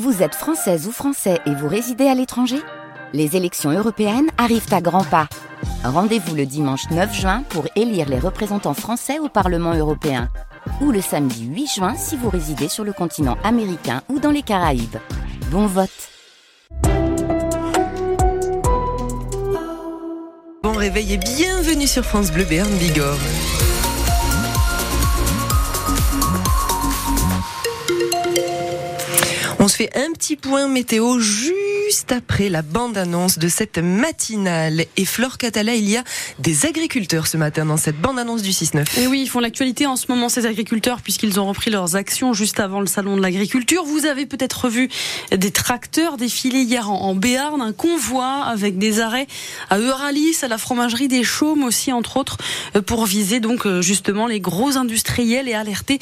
Vous êtes française ou français et vous résidez à l'étranger? Les élections européennes arrivent à grands pas. Rendez-vous le dimanche 9 juin pour élire les représentants français au Parlement européen. Ou le samedi 8 juin si vous résidez sur le continent américain ou dans les Caraïbes. Bon vote Bon réveil et bienvenue sur France Bleu Béarn Bigorre. On se fait un petit point météo juste après la bande-annonce de cette matinale. Et Flore Catala, il y a des agriculteurs ce matin dans cette bande-annonce du 6-9. Et oui, ils font l'actualité en ce moment, ces agriculteurs, puisqu'ils ont repris leurs actions juste avant le salon de l'agriculture. Vous avez peut-être vu des tracteurs défiler hier en, Béarn, un convoi avec des arrêts à Euralis, à la fromagerie des Chaumes aussi, entre autres, pour viser donc justement les gros industriels et alerter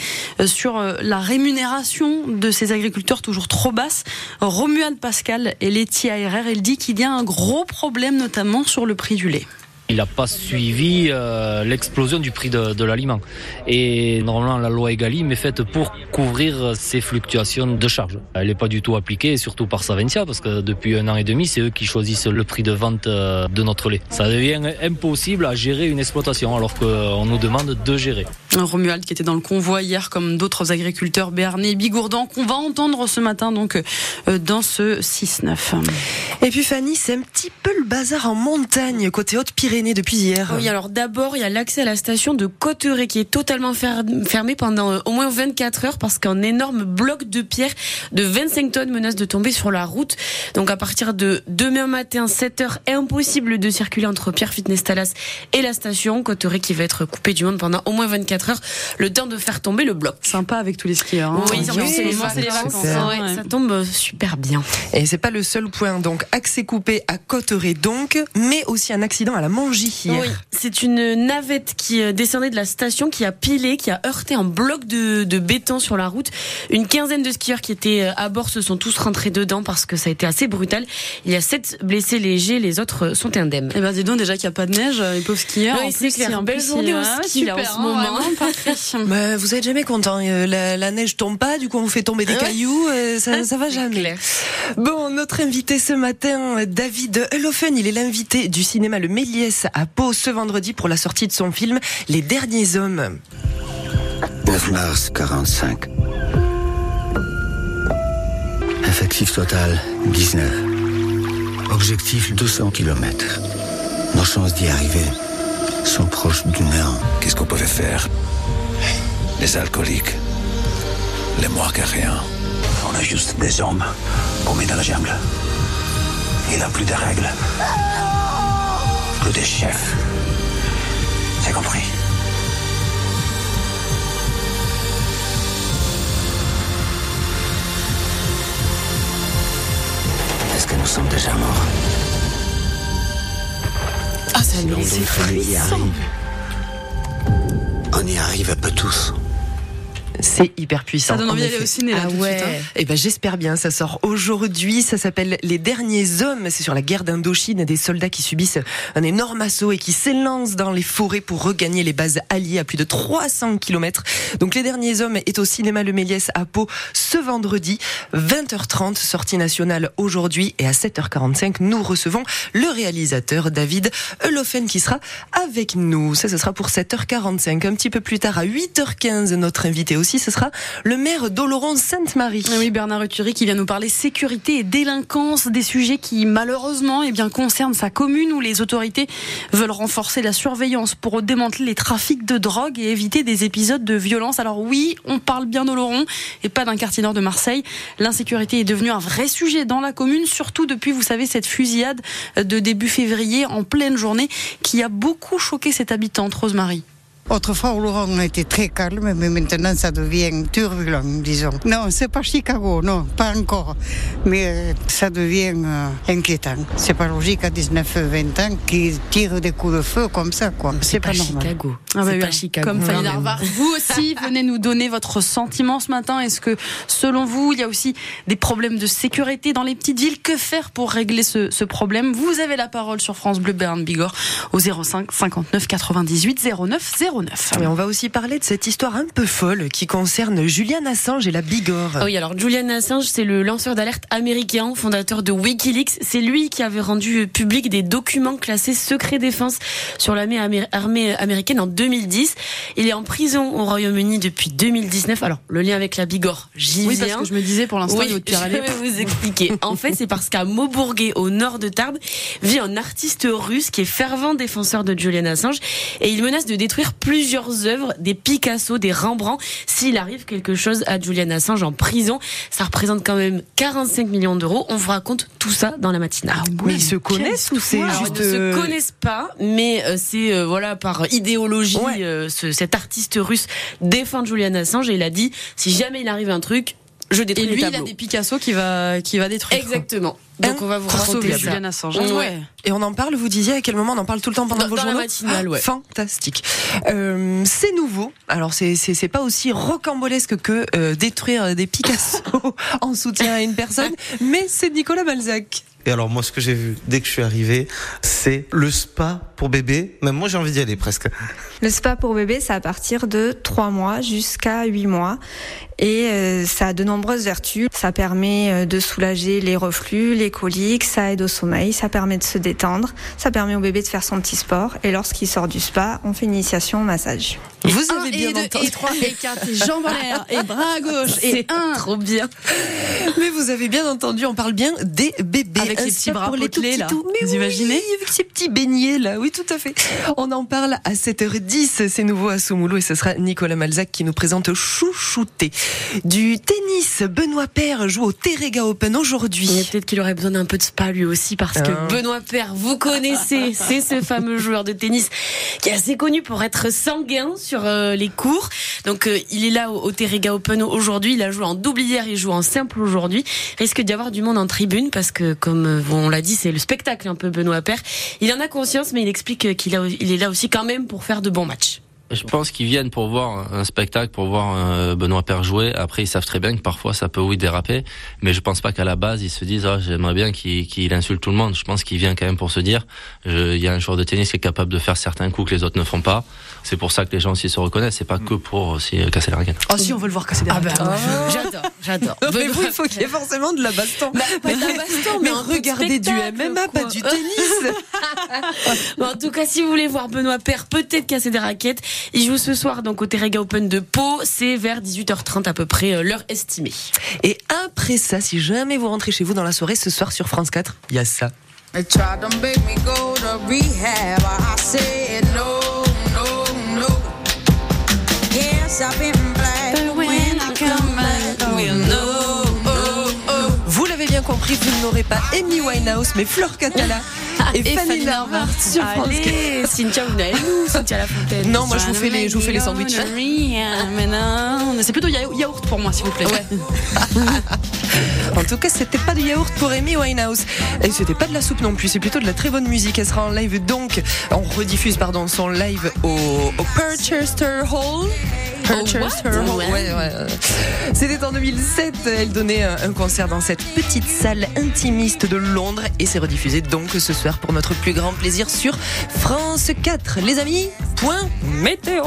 sur la rémunération de ces agriculteurs toujours trop basse. Romuald Pascal et laitier ARR, elle dit qu'il y a un gros problème notamment sur le prix du lait. Il n'a pas suivi euh, l'explosion du prix de, l'aliment. Et normalement, la loi Egalim est faite pour couvrir ces fluctuations de charges. Elle n'est pas du tout appliquée, surtout par Savencia, parce que depuis un an et demi, c'est eux qui choisissent le prix de vente euh, de notre lait. Ça devient impossible à gérer une exploitation, alors qu'on nous demande de gérer. Romuald qui était dans le convoi hier, comme d'autres agriculteurs béarnais bigourdans, qu'on va entendre ce matin donc euh, dans ce 6-9. Et puis Fanny, c'est un petit peu le bazar en montagne, côté Haute-Pyrénées depuis hier. Oui, alors d'abord, il y a l'accès à la station de Cotteret qui est totalement fermé pendant euh, au moins 24 heures parce qu'un énorme bloc de pierre de 25 tonnes menace de tomber sur la route. Donc à partir de demain matin, 7 heures, impossible de circuler entre Pierre Fitness Talas et la station Cotteret qui va être coupée du monde pendant au moins 24 heures, le temps de faire tomber le bloc. Sympa avec tous les skieurs. Hein. Oui, c'est les, vacances. Ça tombe super bien. Et c'est pas le seul point. Donc accès coupé à Cotteret donc, mais aussi un accident à la Manche oui, c'est une navette qui euh, descendait de la station, qui a pilé, qui a heurté un bloc de, de béton sur la route. Une quinzaine de skieurs qui étaient euh, à bord se sont tous rentrés dedans parce que ça a été assez brutal. Il y a sept blessés légers, les autres sont indemnes. Eh ben dis donc déjà qu'il n'y a pas de neige, euh, les pauvres skieurs. Oui, c'est clair. Une belle journée au ski là, en ce moment. bah, vous êtes jamais content. La, la, neige tombe pas, du coup on vous fait tomber des cailloux, ça, ça va jamais. Bon, notre invité ce matin, David Elofen, il est l'invité du cinéma Le Méliès à Pau ce vendredi pour la sortie de son film Les Derniers Hommes. 9 mars 45. Effectif total 19. Objectif 200 km. Nos chances d'y arriver sont proches du néant. Qu'est-ce qu'on pouvait faire? Les alcooliques. Les moins que rien. On a juste des hommes paumés dans la jungle. Il n'a plus de règles des chefs. C'est compris. Est-ce que nous sommes déjà morts? Ah, ça nous laisse On y arrive un peu tous. C'est hyper puissant. Ça donne envie d'aller au ciné là. Ah ouais. Et hein. eh ben j'espère bien. Ça sort aujourd'hui. Ça s'appelle Les derniers hommes. C'est sur la guerre d'Indochine, des soldats qui subissent un énorme assaut et qui s'élancent dans les forêts pour regagner les bases alliées à plus de 300 km. Donc Les derniers hommes est au cinéma Le Méliès à Pau ce vendredi 20h30 sortie nationale aujourd'hui et à 7h45 nous recevons le réalisateur David Eulofen qui sera avec nous. Ça ce sera pour 7h45. Un petit peu plus tard à 8h15 notre invité aussi ce sera le maire d'Oloron Sainte-Marie. Oui, Bernard Ruturi qui vient nous parler sécurité et délinquance, des sujets qui malheureusement eh bien, concernent sa commune où les autorités veulent renforcer la surveillance pour démanteler les trafics de drogue et éviter des épisodes de violence. Alors oui, on parle bien d'Oloron et pas d'un quartier nord de Marseille. L'insécurité est devenue un vrai sujet dans la commune, surtout depuis, vous savez, cette fusillade de début février en pleine journée qui a beaucoup choqué cette habitante, Rosemary. Autrefois, Laurent était très calme, mais maintenant ça devient turbulent, disons. Non, c'est pas Chicago, non, pas encore. Mais euh, ça devient euh, inquiétant. C'est pas logique à 19-20 ans qu'ils tirent des coups de feu comme ça, quoi. C'est pas, normal. Chicago. Ah bah pas Chicago. Comme Fanny Vous aussi, venez nous donner votre sentiment ce matin. Est-ce que, selon vous, il y a aussi des problèmes de sécurité dans les petites villes? Que faire pour régler ce, ce problème? Vous avez la parole sur France Bleu Berne Bigorre au 05 59 98 09 09. 09. Et on va aussi parler de cette histoire un peu folle qui concerne Julian Assange et la Bigorre. Ah oui, alors Julian Assange, c'est le lanceur d'alerte américain, fondateur de Wikileaks. C'est lui qui avait rendu public des documents classés secret défense sur l'armée armée américaine en 2010. Il est en prison au Royaume-Uni depuis 2019. Alors, le lien avec la Bigorre, j'y Oui, viens. parce que je me disais pour l'instant, Oui, il vaut pire je vais vous expliquer. En fait, c'est parce qu'à Maubourguet, au nord de Tarbes, vit un artiste russe qui est fervent défenseur de Julian Assange et il menace de détruire plusieurs œuvres, des Picasso, des Rembrandt, s'il arrive quelque chose à Julian Assange en prison. Ça représente quand même 45 millions d'euros. On vous raconte tout ça dans la matinale. Mais ils se connaissent ou c'est juste ils ne euh, se connaissent pas, mais euh, c'est euh, voilà par idéologie. Ouais. euh, ce- cet artiste russe défend Julian Assange et il a dit si jamais il arrive un truc, je Et détruis lui, les il a tableaux. des Picasso qui va, qui va détruire. Exactement. Donc on va vous raconter. Julian Assange. Ouais. Ouais. Et on en parle, vous disiez à quel moment on en parle tout le temps pendant Dans- vos dans la journaux matinale, ouais. Fantastique. Euh, c'est nouveau. Alors c'est c'est c'est pas aussi rocambolesque que euh, détruire des Picasso en soutien à une personne, mais c'est Nicolas Balzac. Et alors moi ce que j'ai vu dès que je suis arrivé, c'est le spa pour bébé. Même moi j'ai envie d'y aller presque. Le spa pour bébé, c'est à partir de 3 mois jusqu'à 8 mois. Et euh, ça a de nombreuses vertus. Ça permet euh, de soulager les reflux, les coliques, ça aide au sommeil, ça permet de se détendre, ça permet au bébé de faire son petit sport. Et lorsqu'il sort du spa, on fait une initiation au massage. Vous Un, avez et bien deux, entendu. et trois, et quatre, et jambes en l'air, et bras à gauche, et C'est un. trop bien. Mais vous avez bien entendu, on parle bien des bébés. Avec Un les petits bras pour les tout petits là. tout. Mais Vous oui, imaginez avec ces petits beignets là, oui tout à fait. On en parle à 7h10, c'est nouveau à Soumoulou et ce sera Nicolas Malzac qui nous présente Chouchouté. Du tennis, Benoît Paire joue au Terrega Open aujourd'hui. peut-être qu'il aurait besoin d'un peu de spa lui aussi parce que Ah. Benoît Paire, vous connaissez, c'est ce fameux joueur de tennis qui est assez connu pour être sanguin sur euh, les cours. Donc euh, il est là au, au Terrega Open aujourd'hui, il a joué en double hier, il joue en simple aujourd'hui. Risque d'y avoir du monde en tribune parce que comme euh, on l'a dit, c'est le spectacle un peu Benoît Paire. Il en a conscience mais il explique qu'il il est là aussi quand même pour faire de bons matchs. Je pense qu'ils viennent pour voir un spectacle, pour voir euh, Benoît Père jouer. Après, ils savent très bien que parfois ça peut oui déraper, mais je pense pas qu'à la base ils se disent ah j'aimerais bien qu'il qu'il insulte tout le monde. Je pense qu'il vient quand même pour se dire je- il y a un joueur de tennis qui est capable de faire certains coups que les autres ne font pas. C'est pour ça que les gens aussi se reconnaissent. C'est pas que pour aussi euh, casser la raquette. Oh si, on veut le voir casser des Ah raquettes. j'adore, j'adore. Mais vous, il faut qu'il y ait forcément de la baston. Bah, pas de la baston, mais mais un du MMA, pas du tennis. Bon, en tout cas, si vous voulez voir Benoît Père peut-être casser des raquettes, il joue ce soir donc au Terrega Open de Pau. C'est vers 18h30 à peu près euh, l'heure estimée. Et après ça, si jamais vous rentrez chez vous dans la soirée ce soir sur France 4, il y a ça. Vous l'avez bien compris, vous n'aurez pas. Amy Winehouse, mais Fleur Catala et, Et Fanny sur France 4. Allez, Cynthia, vous où Cynthia Lafontaine Non, moi je vous fais les, je vous fais les sandwichs. Mais non, c'est plutôt ya- yaourt pour moi, s'il vous plaît. En tout cas, c'était pas du yaourt pour Amy Winehouse. Et c'était pas de la soupe non plus, c'est plutôt de la très bonne musique. Elle sera en live donc, on rediffuse pardon son live au, au Perchester Hall. Ouais. Ouais, ouais. C'était en 2007. Elle donnait un un concert dans cette petite salle intimiste de Londres et c'est rediffusé donc ce soir pour notre plus grand plaisir sur France 4. Les amis, point météo.